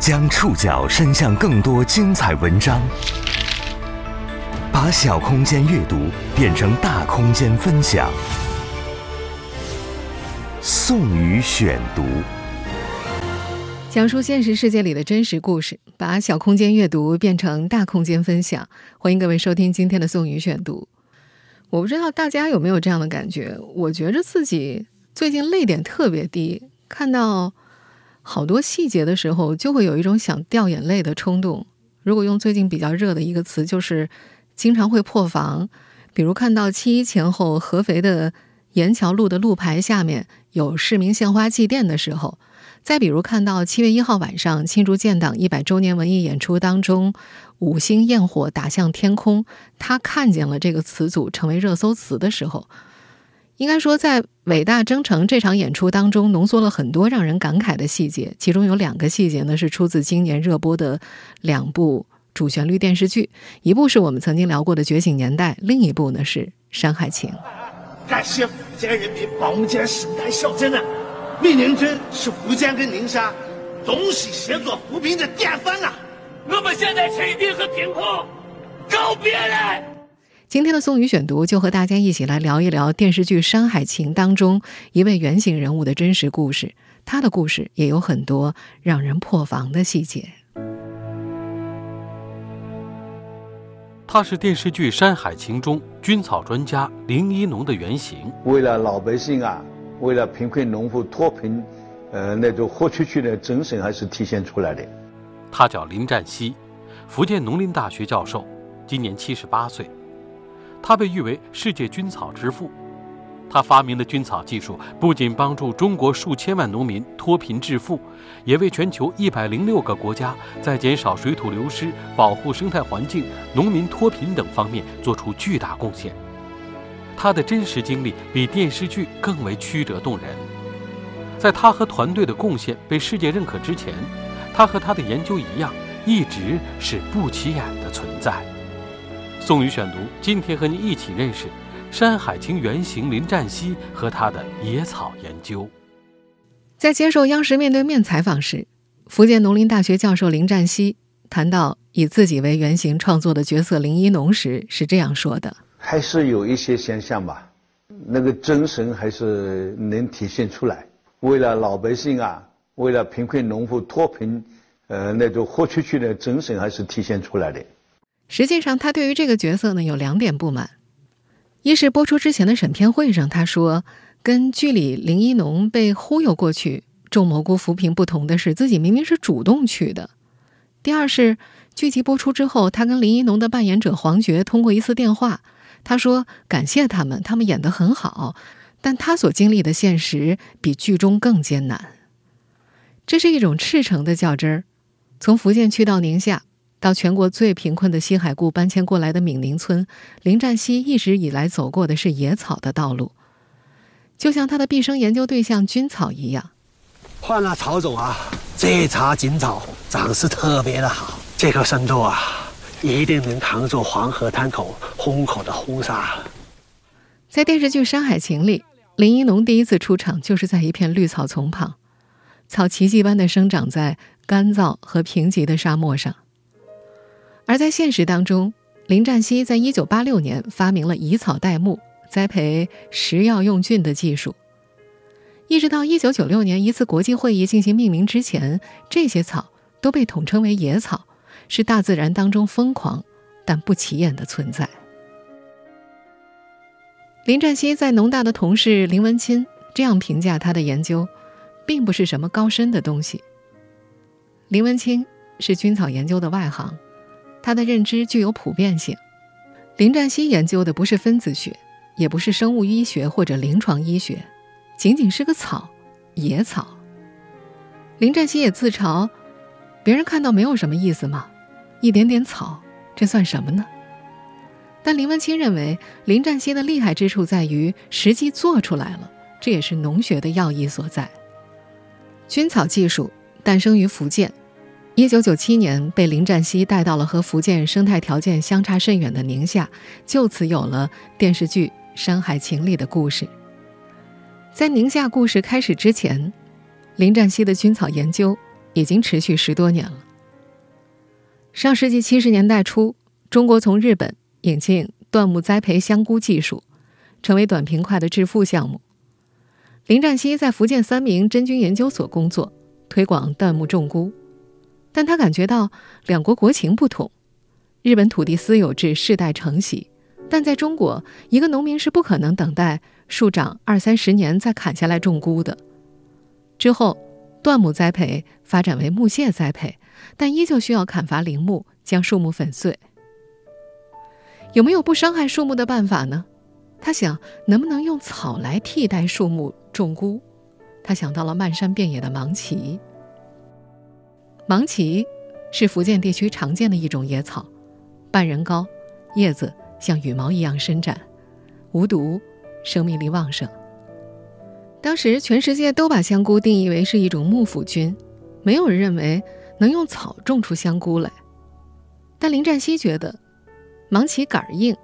将触角伸向更多精彩文章，把小空间阅读变成大空间分享。宋宇选读，讲述现实世界里的真实故事，把小空间阅读变成大空间分享。欢迎各位收听今天的宋宇选读。我不知道大家有没有这样的感觉？我觉着自己最近泪点特别低，看到。好多细节的时候，就会有一种想掉眼泪的冲动。如果用最近比较热的一个词，就是经常会破防。比如看到七一前后合肥的沿桥路的路牌下面有市民献花祭奠的时候，再比如看到七月一号晚上庆祝建党一百周年文艺演出当中，五星焰火打向天空，他看见了这个词组成为热搜词的时候。应该说，在《伟大征程》这场演出当中，浓缩了很多让人感慨的细节。其中有两个细节呢，是出自今年热播的两部主旋律电视剧，一部是我们曾经聊过的《觉醒年代》，另一部呢是《山海情》。感谢福建人民帮我们建生态小镇啊！美宁镇是福建跟宁夏东西协作扶贫的典范啊！我们现在吃一定和贫困告别了。今天的宋宇选读就和大家一起来聊一聊电视剧《山海情》当中一位原型人物的真实故事。他的故事也有很多让人破防的细节。他是电视剧《山海情》中军草专家林一农的原型。为了老百姓啊，为了贫困农户脱贫，呃，那种豁出去的精神还是体现出来的。他叫林占西，福建农林大学教授，今年七十八岁。他被誉为世界菌草之父，他发明的菌草技术不仅帮助中国数千万农民脱贫致富，也为全球一百零六个国家在减少水土流失、保护生态环境、农民脱贫等方面做出巨大贡献。他的真实经历比电视剧更为曲折动人。在他和团队的贡献被世界认可之前，他和他的研究一样，一直是不起眼的存在。宋宇选读，今天和您一起认识《山海情》原型林占西和他的野草研究。在接受央视面对面采访时，福建农林大学教授林占西谈到以自己为原型创作的角色林一农时，是这样说的：“还是有一些现象吧，那个精神还是能体现出来。为了老百姓啊，为了贫困农户脱贫，呃，那种豁出去的精神还是体现出来的。”实际上，他对于这个角色呢有两点不满：一是播出之前的审片会上，他说跟剧里林一农被忽悠过去种蘑菇扶贫不同的是，自己明明是主动去的；第二是剧集播出之后，他跟林一农的扮演者黄觉通过一次电话，他说感谢他们，他们演得很好，但他所经历的现实比剧中更艰难。这是一种赤诚的较真儿，从福建去到宁夏。到全国最贫困的西海固搬迁过来的闽宁村，林占西一直以来走过的是野草的道路，就像他的毕生研究对象菌草一样。换了草种啊，这茬锦草长势特别的好，这个深度啊，一定能扛住黄河滩口轰口的轰沙。在电视剧《山海情》里，林一农第一次出场就是在一片绿草丛旁，草奇迹般的生长在干燥和贫瘠的沙漠上。而在现实当中，林占西在一九八六年发明了以草代木、栽培食药用菌的技术。一直到一九九六年一次国际会议进行命名之前，这些草都被统称为野草，是大自然当中疯狂但不起眼的存在。林占西在农大的同事林文钦这样评价他的研究，并不是什么高深的东西。林文清是菌草研究的外行。他的认知具有普遍性。林占西研究的不是分子学，也不是生物医学或者临床医学，仅仅是个草，野草。林占西也自嘲，别人看到没有什么意思吗？一点点草，这算什么呢？但林文清认为，林占西的厉害之处在于实际做出来了，这也是农学的要义所在。菌草技术诞生于福建。一九九七年，被林占西带到了和福建生态条件相差甚远的宁夏，就此有了电视剧《山海情》里的故事。在宁夏故事开始之前，林占西的菌草研究已经持续十多年了。上世纪七十年代初，中国从日本引进椴木栽培香菇技术，成为短平快的致富项目。林占西在福建三明真菌研究所工作，推广椴木种菇，但他感觉到两国国情不同，日本土地私有制世代承袭，但在中国，一个农民是不可能等待树长二三十年再砍下来种菇的。之后，椴木栽培发展为木屑栽培，但依旧需要砍伐林木，将树木粉碎。有没有不伤害树木的办法呢？他想，能不能用草来替代树木种菇？他想到了漫山遍野的芒萁。芒萁是福建地区常见的一种野草，半人高，叶子像羽毛一样伸展，无毒，生命力旺盛。当时全世界都把香菇定义为是一种幕府菌，没有人认为能用草种出香菇来。但林占西觉得，芒萁杆硬，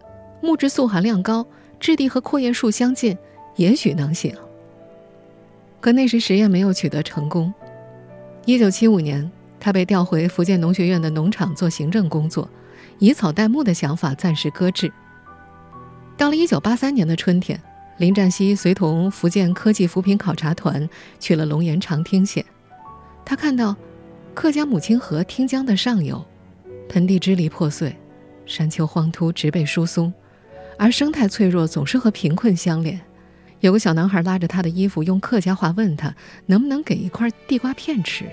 木质素含量高。质地和阔叶树相近，也许能行。可那时实验没有取得成功。一九七五年，他被调回福建农学院的农场做行政工作，以草代木的想法暂时搁置。到了一九八三年的春天，林占西随同福建科技扶贫考察团去了龙岩长汀县，他看到客家母亲河汀江的上游，盆地支离破碎，山丘荒秃，植被疏松。而生态脆弱总是和贫困相连。有个小男孩拉着他的衣服，用客家话问他能不能给一块地瓜片吃。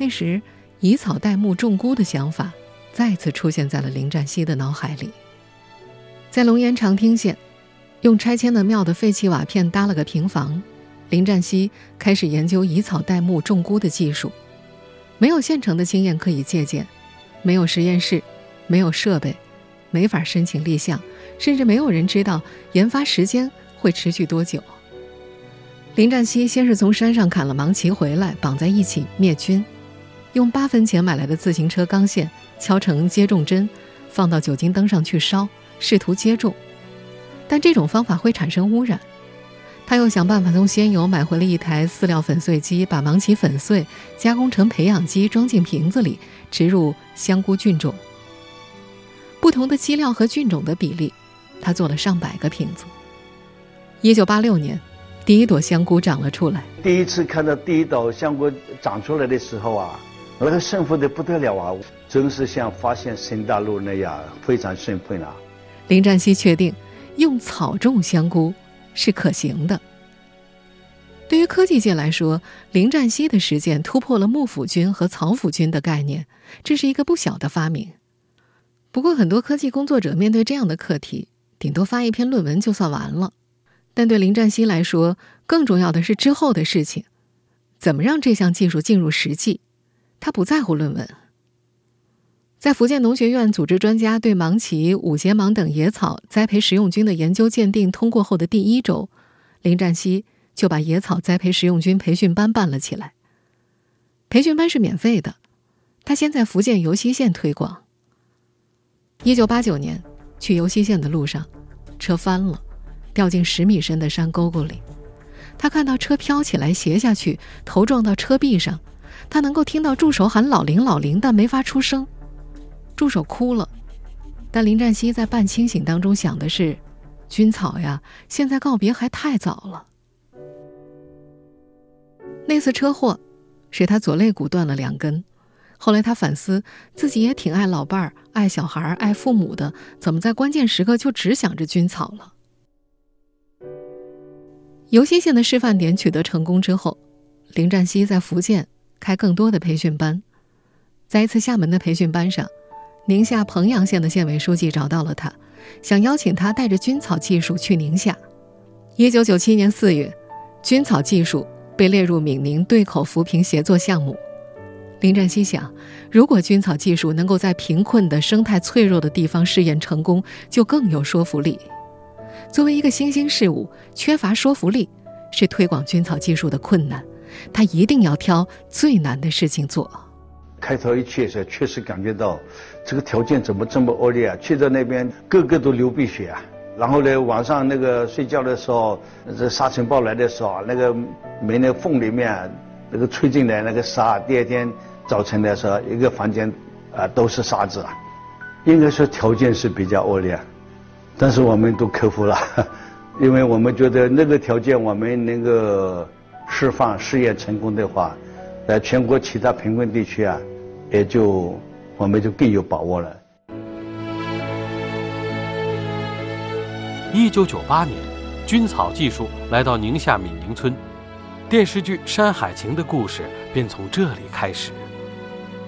那时，以草代木种菇的想法再次出现在了林占西的脑海里。在龙岩长汀县，用拆迁的庙的废弃瓦片搭了个平房，林占西开始研究以草代木种菇的技术。没有现成的经验可以借鉴，没有实验室，没有设备。没法申请立项，甚至没有人知道研发时间会持续多久。林占西先是从山上砍了芒萁回来，绑在一起灭菌，用八分钱买来的自行车钢线敲成接种针，放到酒精灯上去烧，试图接种。但这种方法会产生污染。他又想办法从仙游买回了一台饲料粉碎机，把芒萁粉碎，加工成培养基，装进瓶子里，植入香菇菌种。不同的基料和菌种的比例，他做了上百个瓶子。一九八六年，第一朵香菇长了出来。第一次看到第一朵香菇长出来的时候啊，那个兴奋的不得了啊，真是像发现新大陆那样，非常兴奋啊。林占西确定，用草种香菇是可行的。对于科技界来说，林占西的实践突破了幕府菌和草府菌的概念，这是一个不小的发明。不过，很多科技工作者面对这样的课题，顶多发一篇论文就算完了。但对林占西来说，更重要的是之后的事情，怎么让这项技术进入实际？他不在乎论文。在福建农学院组织专家对芒萁、五节芒等野草栽培食用菌的研究鉴定通过后的第一周，林占西就把野草栽培食用菌培训班办了起来。培训班是免费的，他先在福建尤溪县推广。一九八九年，去尤溪县的路上，车翻了，掉进十米深的山沟沟里。他看到车飘起来，斜下去，头撞到车壁上。他能够听到助手喊“老林，老林”，但没法出声。助手哭了，但林占西在半清醒当中想的是：军草呀，现在告别还太早了。那次车祸，使他左肋骨断了两根。后来他反思，自己也挺爱老伴儿、爱小孩、爱父母的，怎么在关键时刻就只想着军草了？尤溪县的示范点取得成功之后，林占西在福建开更多的培训班。在一次厦门的培训班上，宁夏彭阳县的县委书记找到了他，想邀请他带着菌草技术去宁夏。一九九七年四月，菌草技术被列入闽宁对口扶贫协作项目。林占西想，如果菌草技术能够在贫困的、生态脆弱的地方试验成功，就更有说服力。作为一个新兴事物，缺乏说服力是推广菌草技术的困难。他一定要挑最难的事情做。开头一去的时候，确实感觉到这个条件怎么这么恶劣啊！去到那边，个个都流鼻血啊。然后呢，晚上那个睡觉的时候，这沙尘暴来的时候，那个门的缝里面。那个吹进来那个沙，第二天早晨的时候，一个房间啊都是沙子啊，应该说条件是比较恶劣，但是我们都克服了，因为我们觉得那个条件我们能够释放试验成功的话，在全国其他贫困地区啊，也就我们就更有把握了。一九九八年，菌草技术来到宁夏闽宁村。电视剧《山海情》的故事便从这里开始，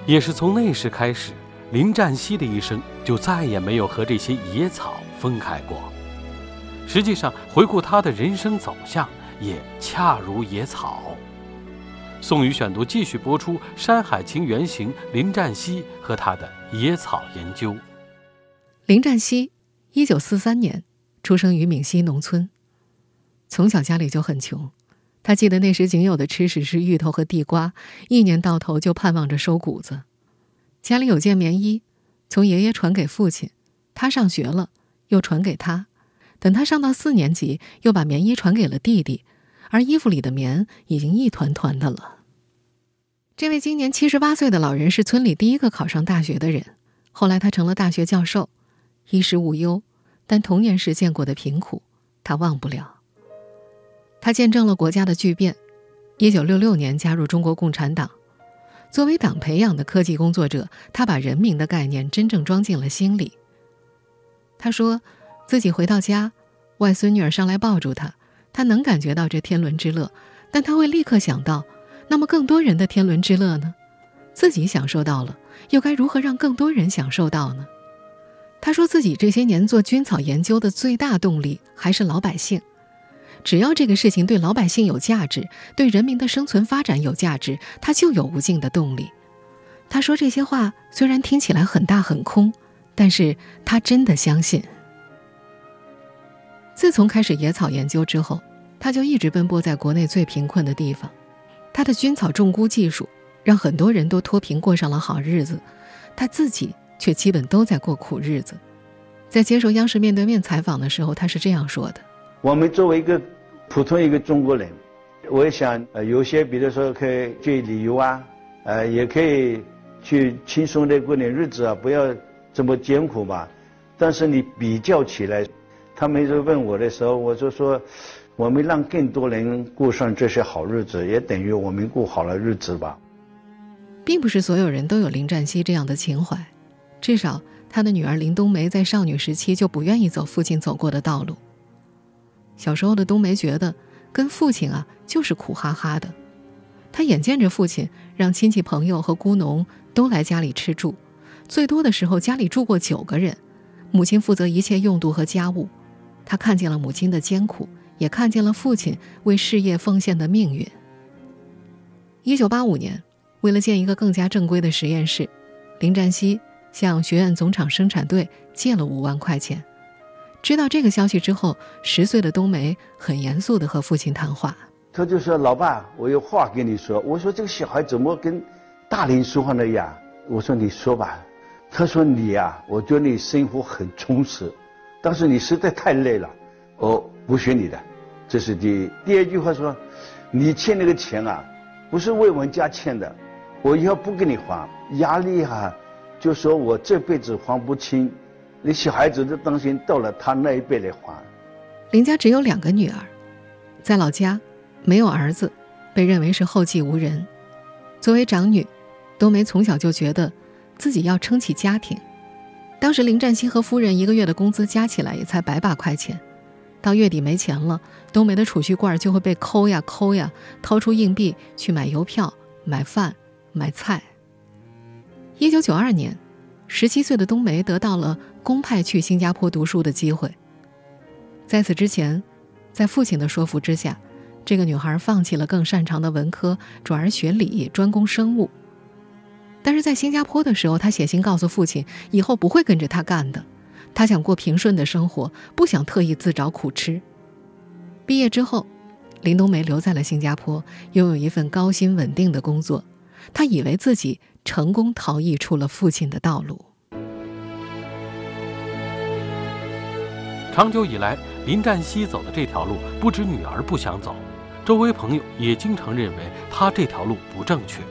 也是从那时开始，林占西的一生就再也没有和这些野草分开过。实际上，回顾他的人生走向，也恰如野草。宋宇选读继续播出《山海情》原型林占西和他的野草研究。林占西，一九四三年出生于闽西农村，从小家里就很穷。他记得那时仅有的吃食是芋头和地瓜，一年到头就盼望着收谷子。家里有件棉衣，从爷爷传给父亲，他上学了，又传给他。等他上到四年级，又把棉衣传给了弟弟，而衣服里的棉已经一团团的了。这位今年七十八岁的老人是村里第一个考上大学的人，后来他成了大学教授，衣食无忧，但童年时见过的贫苦，他忘不了。他见证了国家的巨变，一九六六年加入中国共产党。作为党培养的科技工作者，他把人民的概念真正装进了心里。他说，自己回到家，外孙女儿上来抱住他，他能感觉到这天伦之乐，但他会立刻想到，那么更多人的天伦之乐呢？自己享受到了，又该如何让更多人享受到呢？他说自己这些年做菌草研究的最大动力还是老百姓。只要这个事情对老百姓有价值，对人民的生存发展有价值，他就有无尽的动力。他说这些话虽然听起来很大很空，但是他真的相信。自从开始野草研究之后，他就一直奔波在国内最贫困的地方。他的菌草种菇技术让很多人都脱贫过上了好日子，他自己却基本都在过苦日子。在接受央视面对面采访的时候，他是这样说的。我们作为一个普通一个中国人，我也想，呃，有些比如说可以去旅游啊，呃，也可以去轻松的过点日子啊，不要这么艰苦吧。但是你比较起来，他们就问我的时候，我就说，我们让更多人过上这些好日子，也等于我们过好了日子吧。并不是所有人都有林占西这样的情怀，至少他的女儿林冬梅在少女时期就不愿意走父亲走过的道路。小时候的冬梅觉得，跟父亲啊就是苦哈哈的。她眼见着父亲让亲戚朋友和孤农都来家里吃住，最多的时候家里住过九个人，母亲负责一切用度和家务。他看见了母亲的艰苦，也看见了父亲为事业奉献的命运。一九八五年，为了建一个更加正规的实验室，林占西向学院总厂生产队借了五万块钱。知道这个消息之后，十岁的冬梅很严肃地和父亲谈话。他就说：“老爸，我有话跟你说。”我说：“这个小孩怎么跟大人说话呢呀？”我说：“你说吧。”他说：“你呀，我觉得你生活很充实，但是你实在太累了，我不学你的。”这是第一。第二句话说：“你欠那个钱啊，不是为我们家欠的，我以后不给你还，压力哈，就说我这辈子还不清。”你小孩子都担心到了他那一辈来还。林家只有两个女儿，在老家没有儿子，被认为是后继无人。作为长女，冬梅从小就觉得自己要撑起家庭。当时林占西和夫人一个月的工资加起来也才百把块钱，到月底没钱了，冬梅的储蓄罐就会被抠呀抠呀，掏出硬币去买邮票、买饭、买菜。一九九二年。十七岁的冬梅得到了公派去新加坡读书的机会。在此之前，在父亲的说服之下，这个女孩放弃了更擅长的文科，转而学理，专攻生物。但是在新加坡的时候，他写信告诉父亲，以后不会跟着他干的。他想过平顺的生活，不想特意自找苦吃。毕业之后，林冬梅留在了新加坡，拥有一份高薪稳定的工作。她以为自己。成功逃逸出了父亲的道路。长久以来，林占西走的这条路，不止女儿不想走，周围朋友也经常认为他这条路不正确，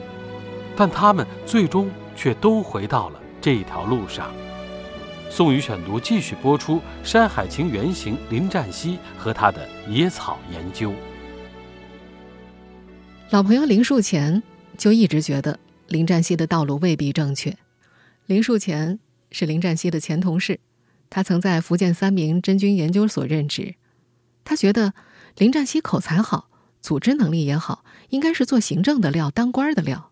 但他们最终却都回到了这一条路上。宋宇选读继续播出《山海情》原型林占西和他的野草研究。老朋友林树前就一直觉得林占西的道路未必正确。林树前是林占西的前同事，他曾在福建三明真菌研究所任职。他觉得林占西口才好，组织能力也好，应该是做行政的料，当官的料。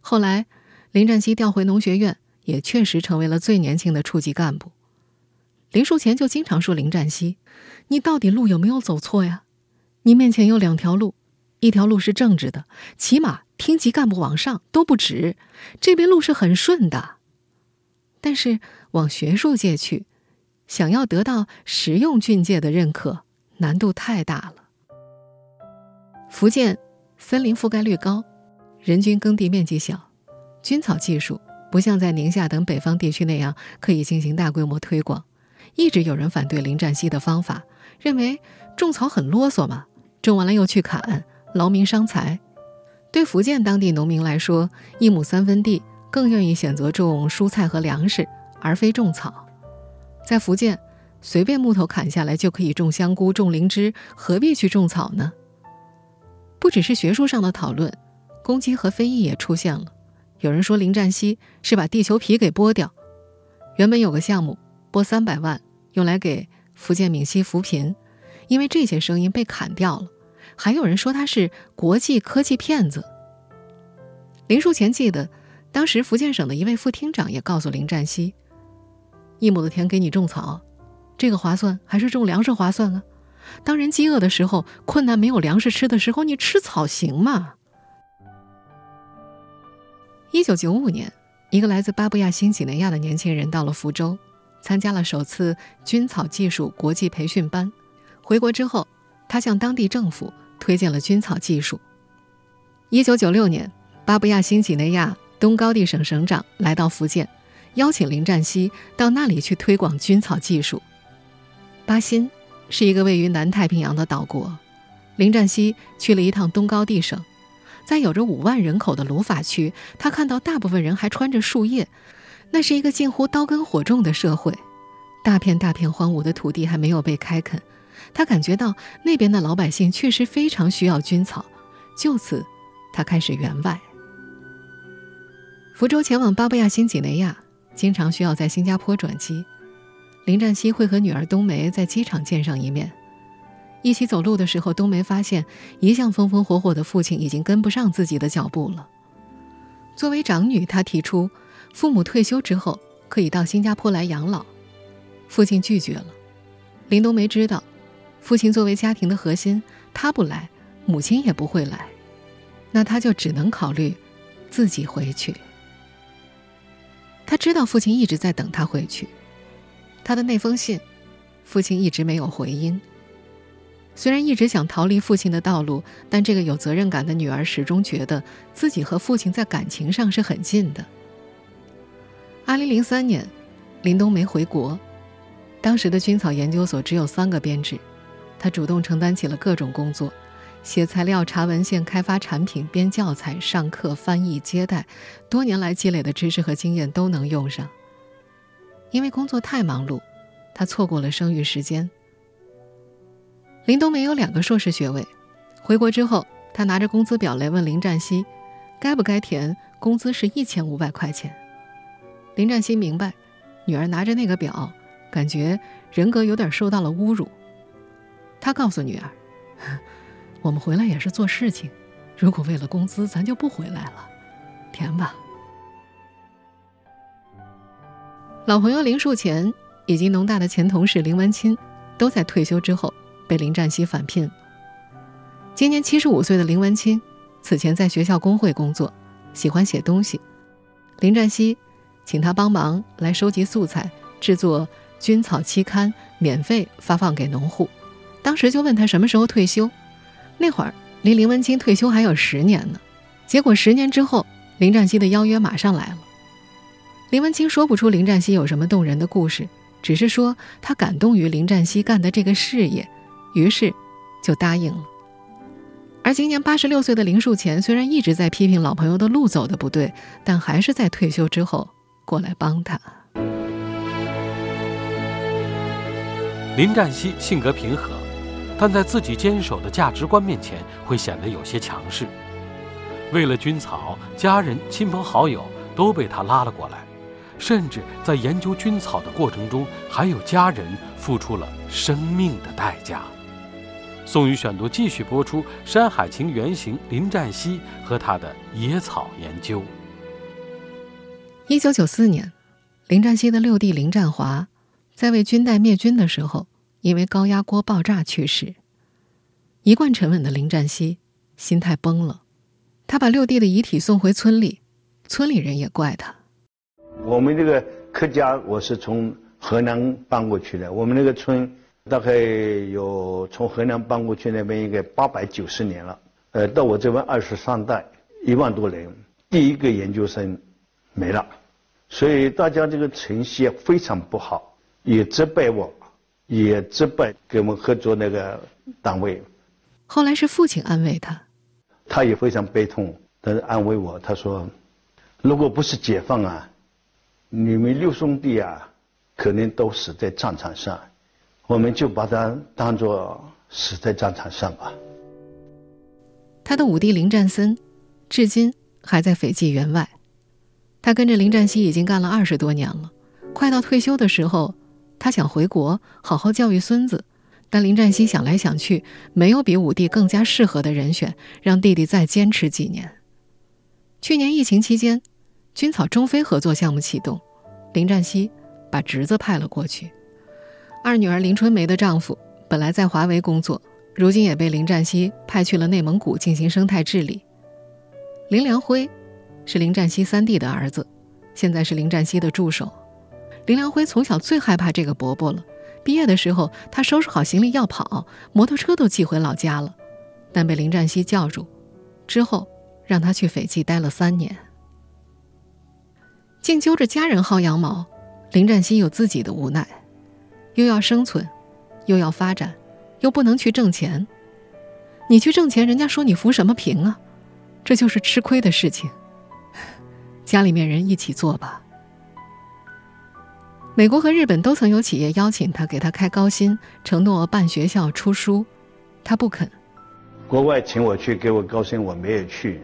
后来，林占西调回农学院。也确实成为了最年轻的处级干部。林树前就经常说：“林占西，你到底路有没有走错呀？你面前有两条路，一条路是正直的，起码厅级干部往上都不止；这边路是很顺的，但是往学术界去，想要得到实用军界的认可，难度太大了。福建森林覆盖率高，人均耕地面积小，菌草技术。”不像在宁夏等北方地区那样可以进行大规模推广，一直有人反对林占西的方法，认为种草很啰嗦嘛，种完了又去砍，劳民伤财。对福建当地农民来说，一亩三分地更愿意选择种蔬菜和粮食，而非种草。在福建，随便木头砍下来就可以种香菇、种灵芝，何必去种草呢？不只是学术上的讨论，攻击和非议也出现了。有人说林占西是把地球皮给剥掉，原本有个项目拨三百万用来给福建闽西扶贫，因为这些声音被砍掉了。还有人说他是国际科技骗子。林树前记得，当时福建省的一位副厅长也告诉林占西：“一亩的田给你种草，这个划算还是种粮食划算啊？当人饥饿的时候，困难没有粮食吃的时候，你吃草行吗？”一九九五年，一个来自巴布亚新几内亚的年轻人到了福州，参加了首次菌草技术国际培训班。回国之后，他向当地政府推荐了菌草技术。一九九六年，巴布亚新几内亚东高地省省长来到福建，邀请林占西到那里去推广菌草技术。巴新是一个位于南太平洋的岛国，林占西去了一趟东高地省。在有着五万人口的鲁法区，他看到大部分人还穿着树叶，那是一个近乎刀耕火种的社会，大片大片荒芜的土地还没有被开垦。他感觉到那边的老百姓确实非常需要军草，就此，他开始援外。福州前往巴布亚新几内亚，经常需要在新加坡转机，林占西会和女儿冬梅在机场见上一面。一起走路的时候，冬梅发现一向风风火火的父亲已经跟不上自己的脚步了。作为长女，她提出父母退休之后可以到新加坡来养老，父亲拒绝了。林冬梅知道，父亲作为家庭的核心，他不来，母亲也不会来，那他就只能考虑自己回去。他知道父亲一直在等他回去，他的那封信，父亲一直没有回音。虽然一直想逃离父亲的道路，但这个有责任感的女儿始终觉得自己和父亲在感情上是很近的。二零零三年，林冬梅回国，当时的军草研究所只有三个编制，她主动承担起了各种工作，写材料、查文献、开发产品、编教材、上课、翻译、接待，多年来积累的知识和经验都能用上。因为工作太忙碌，她错过了生育时间。林冬梅有两个硕士学位，回国之后，她拿着工资表来问林占西，该不该填工资是一千五百块钱。林占西明白，女儿拿着那个表，感觉人格有点受到了侮辱。他告诉女儿：“我们回来也是做事情，如果为了工资，咱就不回来了，填吧。”老朋友林树前以及农大的前同事林文清，都在退休之后。被林占西返聘。今年七十五岁的林文清，此前在学校工会工作，喜欢写东西。林占西请他帮忙来收集素材，制作军草期刊，免费发放给农户。当时就问他什么时候退休。那会儿离林文清退休还有十年呢。结果十年之后，林占西的邀约马上来了。林文清说不出林占西有什么动人的故事，只是说他感动于林占西干的这个事业。于是，就答应了。而今年八十六岁的林树前，虽然一直在批评老朋友的路走的不对，但还是在退休之后过来帮他。林占西性格平和，但在自己坚守的价值观面前，会显得有些强势。为了军草，家人、亲朋好友都被他拉了过来，甚至在研究军草的过程中，还有家人付出了生命的代价。宋宇选读继续播出《山海情》原型林占西和他的野草研究。一九九四年，林占西的六弟林占华在为军代灭军的时候，因为高压锅爆炸去世。一贯沉稳的林占西心态崩了，他把六弟的遗体送回村里，村里人也怪他。我们这个客家，我是从河南搬过去的，我们那个村。大概有从河南搬过去那边应该八百九十年了，呃，到我这边二十三代，一万多人，第一个研究生没了，所以大家这个成绩非常不好，也责备我，也责备跟我们合作那个单位。后来是父亲安慰他，他也非常悲痛，但是安慰我，他说：“如果不是解放啊，你们六兄弟啊，可能都死在战场上。”我们就把他当做死在战场上吧。他的五弟林占森，至今还在斐济员外。他跟着林占西已经干了二十多年了。快到退休的时候，他想回国好好教育孙子，但林占西想来想去，没有比五弟更加适合的人选，让弟弟再坚持几年。去年疫情期间，军草中非合作项目启动，林占西把侄子派了过去。二女儿林春梅的丈夫本来在华为工作，如今也被林占西派去了内蒙古进行生态治理。林良辉是林占西三弟的儿子，现在是林占西的助手。林良辉从小最害怕这个伯伯了。毕业的时候，他收拾好行李要跑，摩托车都寄回老家了，但被林占西叫住，之后让他去斐济待了三年。竟揪着家人薅羊毛，林占西有自己的无奈。又要生存，又要发展，又不能去挣钱。你去挣钱，人家说你扶什么贫啊？这就是吃亏的事情。家里面人一起做吧。美国和日本都曾有企业邀请他，给他开高薪，承诺办学校、出书，他不肯。国外请我去给我高薪，我没有去。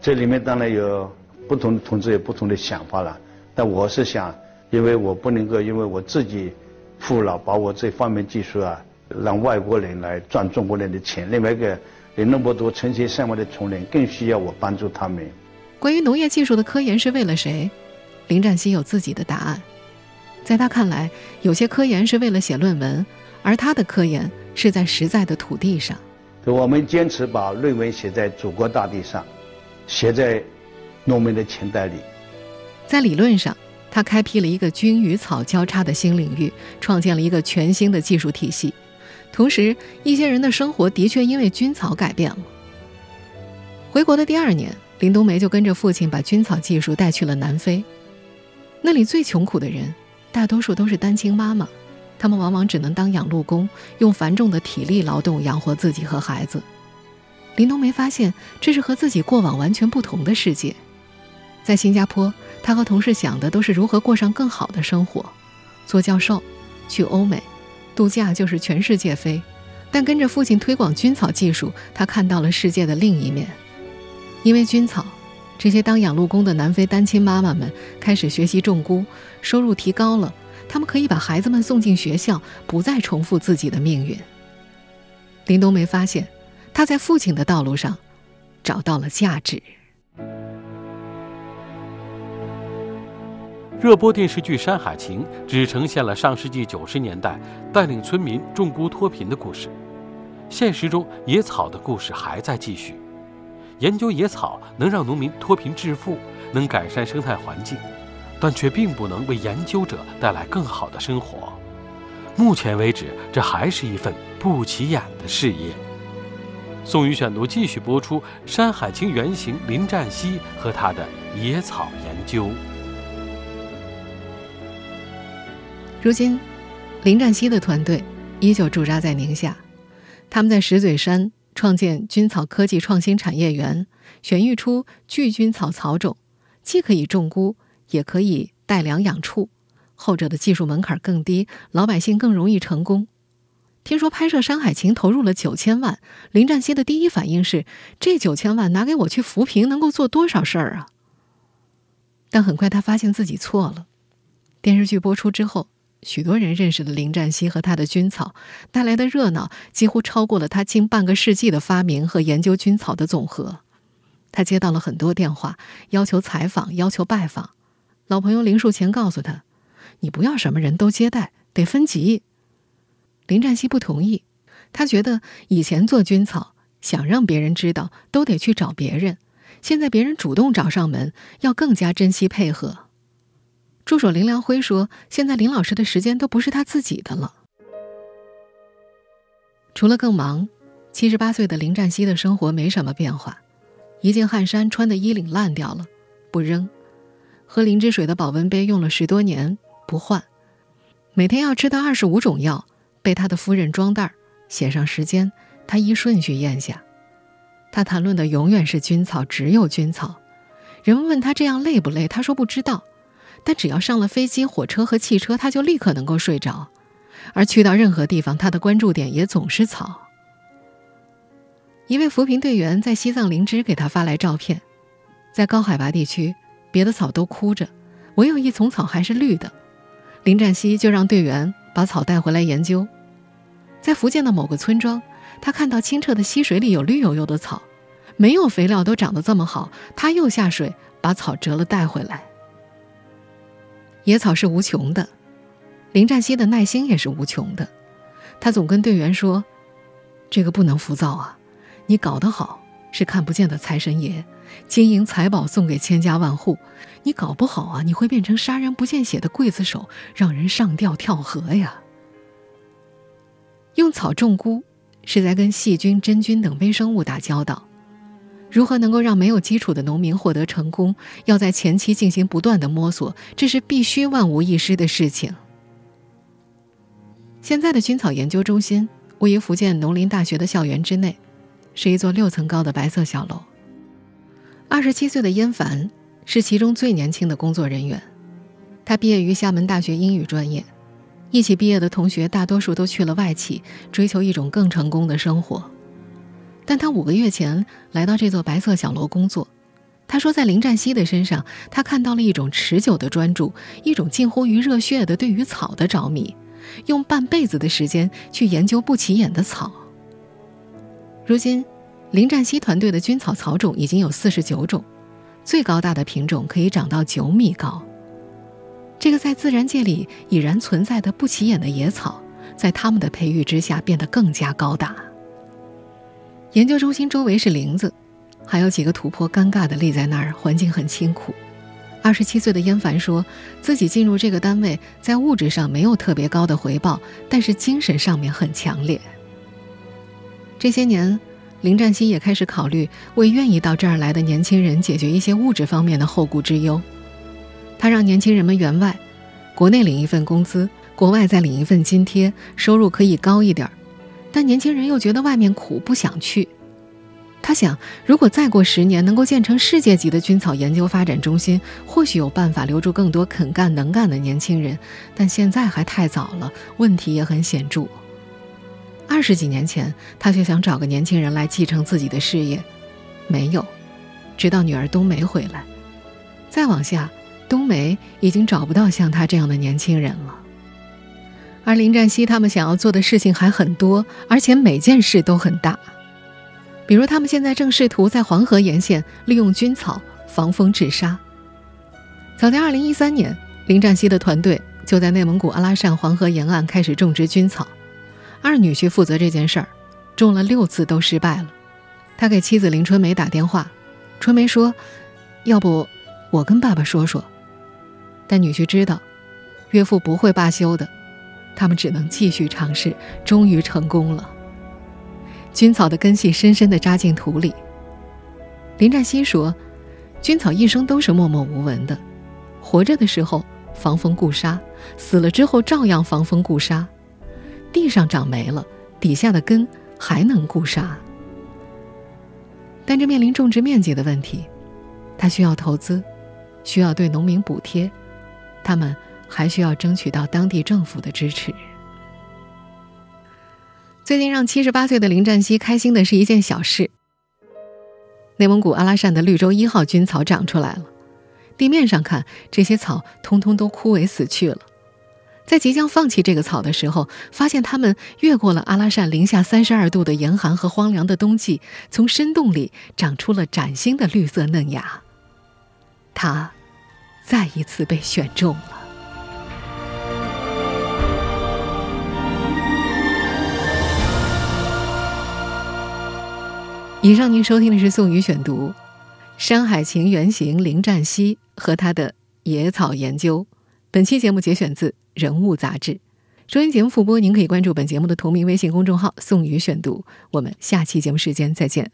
这里面当然有不同的同志有不同的想法了，但我是想，因为我不能够因为我自己。富了，把我这方面技术啊，让外国人来赚中国人的钱。另外一个，有那么多成千上万的穷人，更需要我帮助他们。关于农业技术的科研是为了谁？林占西有自己的答案。在他看来，有些科研是为了写论文，而他的科研是在实在的土地上。我们坚持把论文写在祖国大地上，写在农民的钱袋里。在理论上。他开辟了一个菌与草交叉的新领域，创建了一个全新的技术体系。同时，一些人的生活的确因为菌草改变了。回国的第二年，林冬梅就跟着父亲把菌草技术带去了南非。那里最穷苦的人，大多数都是单亲妈妈，他们往往只能当养路工，用繁重的体力劳动养活自己和孩子。林冬梅发现，这是和自己过往完全不同的世界。在新加坡。他和同事想的都是如何过上更好的生活，做教授，去欧美，度假就是全世界飞。但跟着父亲推广菌草技术，他看到了世界的另一面。因为菌草，这些当养路工的南非单亲妈妈们开始学习种菇，收入提高了，他们可以把孩子们送进学校，不再重复自己的命运。林冬梅发现，她在父亲的道路上找到了价值。热播电视剧《山海情》只呈现了上世纪九十年代带领村民种菇脱贫的故事，现实中野草的故事还在继续。研究野草能让农民脱贫致富，能改善生态环境，但却并不能为研究者带来更好的生活。目前为止，这还是一份不起眼的事业。宋宇选读继续播出《山海情》原型林占西和他的野草研究。如今，林占西的团队依旧驻扎在宁夏。他们在石嘴山创建菌草科技创新产业园，选育出巨菌草草种，既可以种菇，也可以带粮养畜。后者的技术门槛更低，老百姓更容易成功。听说拍摄《山海情》投入了九千万，林占西的第一反应是：这九千万拿给我去扶贫，能够做多少事儿啊？但很快他发现自己错了。电视剧播出之后，许多人认识了林占西和他的菌草，带来的热闹几乎超过了他近半个世纪的发明和研究菌草的总和。他接到了很多电话，要求采访，要求拜访。老朋友林树前告诉他：“你不要什么人都接待，得分级。”林占西不同意，他觉得以前做菌草，想让别人知道，都得去找别人。现在别人主动找上门，要更加珍惜配合。助手林良辉说：“现在林老师的时间都不是他自己的了。除了更忙，七十八岁的林占西的生活没什么变化。一件汗衫穿的衣领烂掉了，不扔；喝灵芝水的保温杯用了十多年，不换。每天要吃的二十五种药，被他的夫人装袋写上时间，他依顺序咽下。”他谈论的永远是菌草，只有菌草。人们问他这样累不累，他说不知道。但只要上了飞机、火车和汽车，他就立刻能够睡着。而去到任何地方，他的关注点也总是草。一位扶贫队员在西藏林芝给他发来照片，在高海拔地区，别的草都枯着，唯有一丛草还是绿的。林占西就让队员把草带回来研究。在福建的某个村庄。他看到清澈的溪水里有绿油油的草，没有肥料都长得这么好。他又下水把草折了带回来。野草是无穷的，林占西的耐心也是无穷的。他总跟队员说：“这个不能浮躁啊，你搞得好是看不见的财神爷，金银财宝送给千家万户；你搞不好啊，你会变成杀人不见血的刽子手，让人上吊跳河呀。”用草种菇。是在跟细菌、真菌等微生物打交道。如何能够让没有基础的农民获得成功？要在前期进行不断的摸索，这是必须万无一失的事情。现在的菌草研究中心位于福建农林大学的校园之内，是一座六层高的白色小楼。二十七岁的燕凡是其中最年轻的工作人员，他毕业于厦门大学英语专业。一起毕业的同学大多数都去了外企，追求一种更成功的生活。但他五个月前来到这座白色小楼工作，他说，在林占西的身上，他看到了一种持久的专注，一种近乎于热血的对于草的着迷，用半辈子的时间去研究不起眼的草。如今，林占西团队的菌草草种已经有四十九种，最高大的品种可以长到九米高。这个在自然界里已然存在的不起眼的野草，在他们的培育之下变得更加高大。研究中心周围是林子，还有几个土坡尴尬地立在那儿，环境很清苦。二十七岁的燕凡说自己进入这个单位，在物质上没有特别高的回报，但是精神上面很强烈。这些年，林占西也开始考虑为愿意到这儿来的年轻人解决一些物质方面的后顾之忧。他让年轻人们员外，国内领一份工资，国外再领一份津贴，收入可以高一点儿但年轻人又觉得外面苦，不想去。他想，如果再过十年能够建成世界级的菌草研究发展中心，或许有办法留住更多肯干能干的年轻人。但现在还太早了，问题也很显著。二十几年前，他就想找个年轻人来继承自己的事业，没有，直到女儿冬梅回来。再往下。冬梅已经找不到像他这样的年轻人了，而林占西他们想要做的事情还很多，而且每件事都很大。比如，他们现在正试图在黄河沿线利用菌草防风治沙。早在2013年，林占西的团队就在内蒙古阿拉善黄河沿岸开始种植菌草，二女婿负责这件事儿，种了六次都失败了。他给妻子林春梅打电话，春梅说：“要不我跟爸爸说说。”但女婿知道，岳父不会罢休的，他们只能继续尝试。终于成功了。菌草的根系深深地扎进土里。林占西说：“菌草一生都是默默无闻的，活着的时候防风固沙，死了之后照样防风固沙。地上长霉了，底下的根还能固沙。但这面临种植面积的问题，他需要投资，需要对农民补贴，他们还需要争取到当地政府的支持。最近让七十八岁的林占西开心的是一件小事。内蒙古阿拉善的绿洲一号军草长出来了，地面上看，这些草通通都枯萎死去了。在即将放弃这个草的时候，发现它们越过了阿拉善零下三十二度的严寒和荒凉的冬季，从深洞里长出了崭新的绿色嫩芽。他再一次被选中了。以上您收听的是宋宇选读，《山海情原型林占西和他的野草研究》。本期节目节选自《人物》杂志。收音节目复播，您可以关注本节目的同名微信公众号“宋宇选读”。我们下期节目时间再见。